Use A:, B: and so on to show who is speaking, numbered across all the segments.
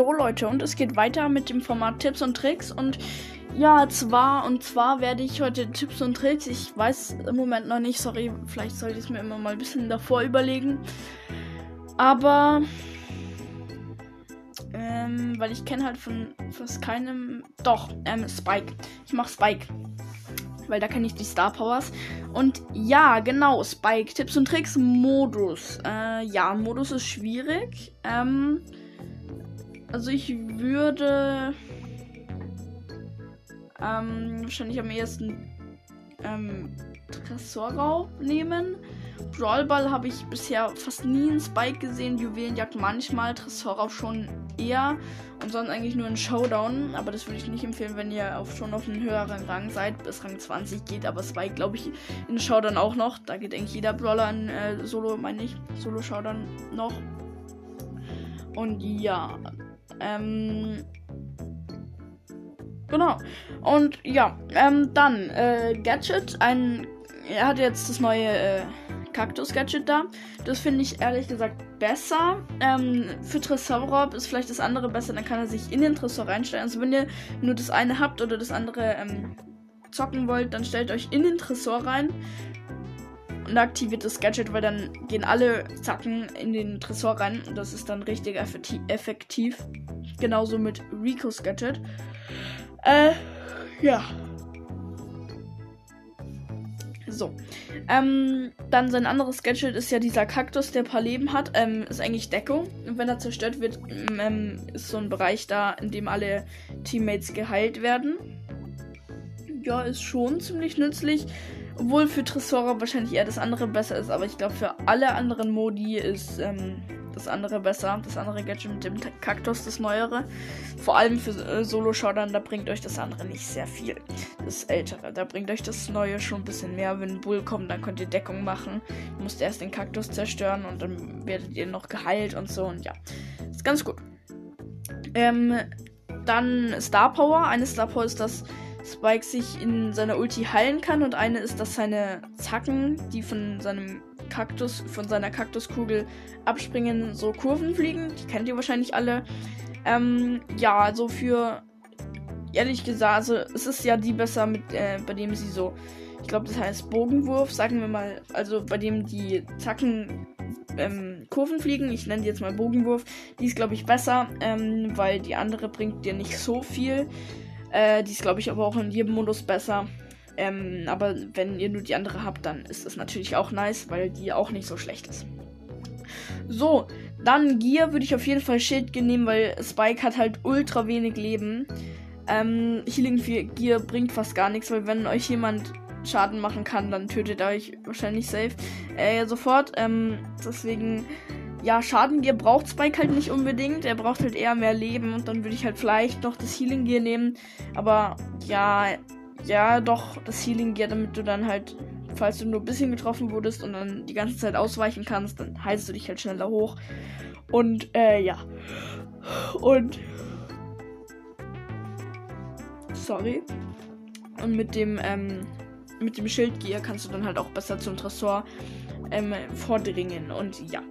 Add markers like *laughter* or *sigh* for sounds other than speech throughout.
A: So Leute, und es geht weiter mit dem Format Tipps und Tricks. Und ja, zwar und zwar werde ich heute Tipps und Tricks, ich weiß im Moment noch nicht, sorry, vielleicht sollte ich es mir immer mal ein bisschen davor überlegen, aber ähm, weil ich kenne halt von fast keinem, doch, ähm, Spike, ich mache Spike, weil da kenne ich die Star Powers. Und ja, genau, Spike, Tipps und Tricks, Modus, äh, ja, Modus ist schwierig, ähm, also ich würde ähm, wahrscheinlich am ehesten ähm, Tresorraub nehmen. Brawlball habe ich bisher fast nie in Spike gesehen. Juwelenjagd manchmal, Tresorraub schon eher. Und sonst eigentlich nur in Showdown. Aber das würde ich nicht empfehlen, wenn ihr auf, schon auf einem höheren Rang seid. Bis Rang 20 geht. Aber Spike glaube ich in Showdown auch noch. Da geht eigentlich jeder Brawler in äh, Solo, meine ich. Solo-Showdown noch. Und ja, ähm, genau. Und ja, ähm, dann äh, Gadget. Ein, er hat jetzt das neue äh, Kaktus-Gadget da. Das finde ich ehrlich gesagt besser. Ähm, für Tresorraub ist vielleicht das andere besser. Dann kann er sich in den Tresor reinstellen. Also wenn ihr nur das eine habt oder das andere ähm, zocken wollt, dann stellt euch in den Tresor rein und aktiviert das Gadget, weil dann gehen alle Zacken in den Tresor rein und das ist dann richtig effektiv. Genauso mit Ricos Gadget. Äh, ja. So. Ähm, dann sein anderes Gadget ist ja dieser Kaktus, der ein paar Leben hat. Ähm, ist eigentlich Deckung. Und wenn er zerstört wird, ähm, ist so ein Bereich da, in dem alle Teammates geheilt werden. Ja, ist schon ziemlich nützlich. Obwohl für Tresora wahrscheinlich eher das andere besser ist, aber ich glaube für alle anderen Modi ist ähm, das andere besser. Das andere Gadget mit dem Kaktus, das neuere. Vor allem für äh, Solo-Showdown, da bringt euch das andere nicht sehr viel. Das ältere, da bringt euch das neue schon ein bisschen mehr. Wenn ein Bull kommt, dann könnt ihr Deckung machen. Ihr müsst erst den Kaktus zerstören und dann werdet ihr noch geheilt und so. Und ja, ist ganz gut. Ähm, dann Star Power. Eine Star Power ist das Spike sich in seiner Ulti heilen kann und eine ist, dass seine Zacken, die von seinem Kaktus, von seiner Kaktuskugel abspringen, so Kurven fliegen. Die kennt ihr wahrscheinlich alle. Ähm, ja, also für ehrlich gesagt, also es ist ja die besser, mit, äh, bei dem sie so, ich glaube, das heißt Bogenwurf, sagen wir mal, also bei dem die Zacken ähm, Kurven fliegen. Ich nenne die jetzt mal Bogenwurf. Die ist, glaube ich, besser, ähm, weil die andere bringt dir nicht so viel. Äh, die ist, glaube ich, aber auch in jedem Modus besser. Ähm, aber wenn ihr nur die andere habt, dann ist das natürlich auch nice, weil die auch nicht so schlecht ist. So, dann Gear würde ich auf jeden Fall Schild nehmen, weil Spike hat halt ultra wenig Leben. Ähm, Healing Gear bringt fast gar nichts, weil wenn euch jemand Schaden machen kann, dann tötet er euch wahrscheinlich safe äh, sofort. Ähm, deswegen ja, Schadengear braucht Spike halt nicht unbedingt. Er braucht halt eher mehr Leben und dann würde ich halt vielleicht noch das Healing Gear nehmen. Aber ja, ja, doch das Healing Gear, damit du dann halt, falls du nur ein bisschen getroffen wurdest und dann die ganze Zeit ausweichen kannst, dann heilst du dich halt schneller hoch. Und äh, ja. Und. Sorry. Und mit dem, ähm, mit dem Schildgear kannst du dann halt auch besser zum Tresor ähm, vordringen. Und ja.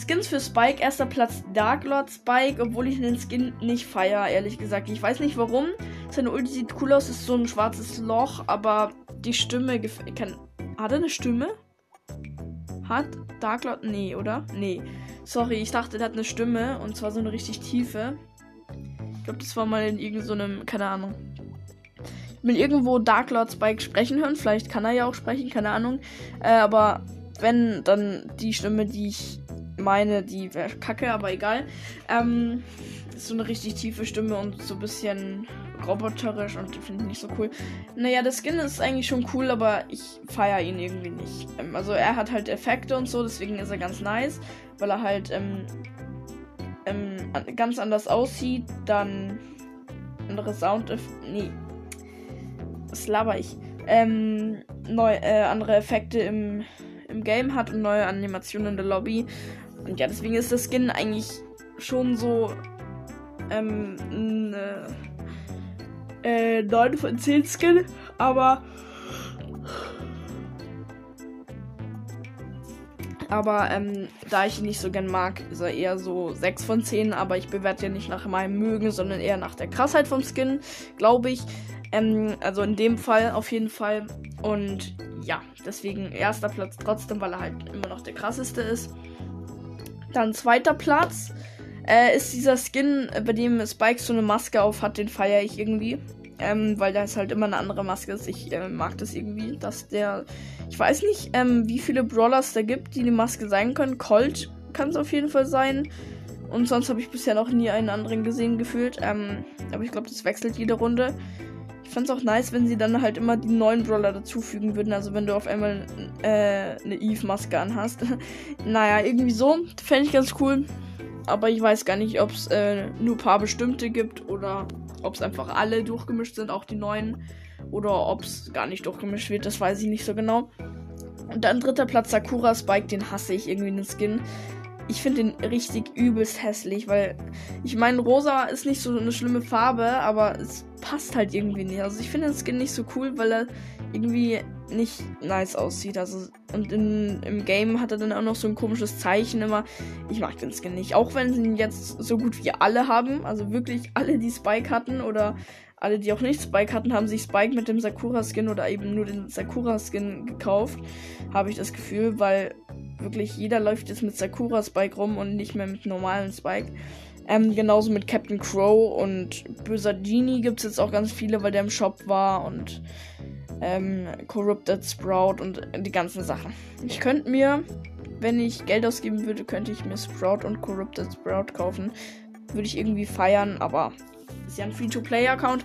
A: Skins für Spike, erster Platz Dark Lord Spike, obwohl ich den Skin nicht feiere, ehrlich gesagt. Ich weiß nicht warum. Seine Ulti sieht cool aus, ist so ein schwarzes Loch, aber die Stimme gefällt. Hat er eine Stimme? Hat Dark Lord? Nee, oder? Nee. Sorry, ich dachte, der hat eine Stimme und zwar so eine richtig tiefe. Ich glaube, das war mal in irgendeinem, so keine Ahnung. Ich will irgendwo Dark Lord Spike sprechen hören. Vielleicht kann er ja auch sprechen, keine Ahnung. Äh, aber wenn, dann die Stimme, die ich meine, die wäre kacke, aber egal. Ähm, ist so eine richtig tiefe Stimme und so ein bisschen roboterisch und finde ich nicht so cool. Naja, der Skin ist eigentlich schon cool, aber ich feiere ihn irgendwie nicht. Ähm, also er hat halt Effekte und so, deswegen ist er ganz nice, weil er halt ähm, ähm, ganz anders aussieht, dann andere Sound, nee, was laber ich? Ähm, neu, äh, andere Effekte im, im Game hat und neue Animationen in der Lobby. Und ja, deswegen ist das Skin eigentlich schon so ähm, eine äh, 9 von 10 Skin, aber Aber ähm, da ich ihn nicht so gern mag, ist er eher so 6 von 10. Aber ich bewerte ja nicht nach meinem Mögen, sondern eher nach der Krassheit vom Skin, glaube ich. Ähm, also in dem Fall auf jeden Fall. Und ja, deswegen erster Platz trotzdem, weil er halt immer noch der krasseste ist. Dann zweiter Platz äh, ist dieser Skin, bei dem Spike so eine Maske auf hat, den feiere ich irgendwie. Ähm, weil da ist halt immer eine andere Maske. Ich äh, mag das irgendwie, dass der. Ich weiß nicht, ähm, wie viele Brawlers da gibt, die eine Maske sein können. Colt kann es auf jeden Fall sein. Und sonst habe ich bisher noch nie einen anderen gesehen gefühlt. Ähm, aber ich glaube, das wechselt jede Runde. Ich fand es auch nice, wenn sie dann halt immer die neuen Brawler dazufügen würden. Also wenn du auf einmal äh, eine Eve-Maske anhast. *laughs* naja, irgendwie so. Fände ich ganz cool. Aber ich weiß gar nicht, ob es äh, nur ein paar bestimmte gibt oder ob es einfach alle durchgemischt sind, auch die neuen. Oder ob es gar nicht durchgemischt wird, das weiß ich nicht so genau. Und dann dritter Platz Sakura Spike, den hasse ich irgendwie den Skin ich finde den richtig übelst hässlich, weil ich meine, rosa ist nicht so eine schlimme Farbe, aber es passt halt irgendwie nicht. Also ich finde den Skin nicht so cool, weil er irgendwie nicht nice aussieht. Also und in, im Game hat er dann auch noch so ein komisches Zeichen immer. Ich mag den Skin nicht. Auch wenn sie ihn jetzt so gut wie alle haben, also wirklich alle, die Spike hatten oder alle, die auch nicht Spike hatten, haben sich Spike mit dem Sakura-Skin oder eben nur den Sakura-Skin gekauft. Habe ich das Gefühl, weil wirklich jeder läuft jetzt mit Sakura Spike rum und nicht mehr mit normalen Spike. Ähm, genauso mit Captain Crow und Böser Genie gibt es jetzt auch ganz viele, weil der im Shop war und ähm, Corrupted Sprout und die ganzen Sachen. Ich könnte mir, wenn ich Geld ausgeben würde, könnte ich mir Sprout und Corrupted Sprout kaufen. Würde ich irgendwie feiern, aber ist ja ein Free-to-Play-Account.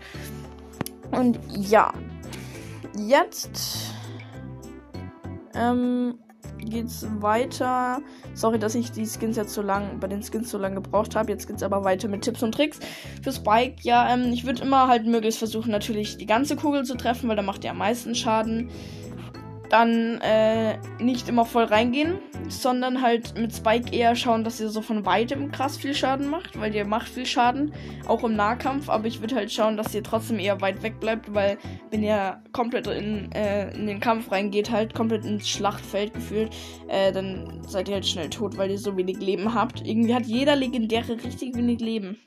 A: Und ja, jetzt ähm, geht's weiter. Sorry, dass ich die Skins jetzt so lang, bei den Skins so lange gebraucht habe. Jetzt geht's aber weiter mit Tipps und Tricks. Für Spike, ja, ähm, ich würde immer halt möglichst versuchen, natürlich die ganze Kugel zu treffen, weil da macht er am meisten Schaden dann äh, nicht immer voll reingehen, sondern halt mit Spike eher schauen, dass ihr so von weitem krass viel Schaden macht, weil ihr macht viel Schaden, auch im Nahkampf, aber ich würde halt schauen, dass ihr trotzdem eher weit weg bleibt, weil wenn ihr komplett in, äh, in den Kampf reingeht, halt komplett ins Schlachtfeld gefühlt, äh, dann seid ihr halt schnell tot, weil ihr so wenig Leben habt. Irgendwie hat jeder Legendäre richtig wenig Leben.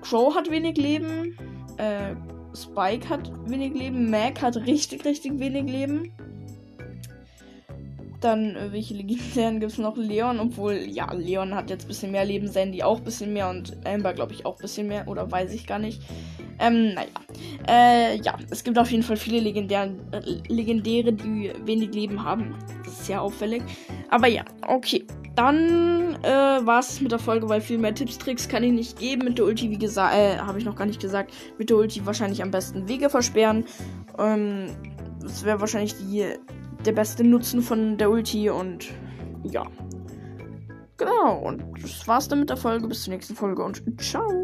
A: Crow hat wenig Leben, äh, Spike hat wenig Leben. Mac hat richtig, richtig wenig Leben. Dann, äh, welche Legendären gibt es noch? Leon, obwohl, ja, Leon hat jetzt ein bisschen mehr Leben, Sandy auch ein bisschen mehr und Amber, glaube ich, auch ein bisschen mehr. Oder weiß ich gar nicht. Ähm, naja. Äh, ja, es gibt auf jeden Fall viele Legendären, äh, Legendäre, die wenig Leben haben. Das ist sehr auffällig. Aber ja, okay. Dann äh, war es mit der Folge, weil viel mehr Tipps, Tricks kann ich nicht geben. Mit der Ulti, wie gesagt, äh, habe ich noch gar nicht gesagt, mit der Ulti wahrscheinlich am besten Wege versperren. Ähm, das wäre wahrscheinlich die, der beste Nutzen von der Ulti und ja. Genau, und das war's dann mit der Folge. Bis zur nächsten Folge und ciao.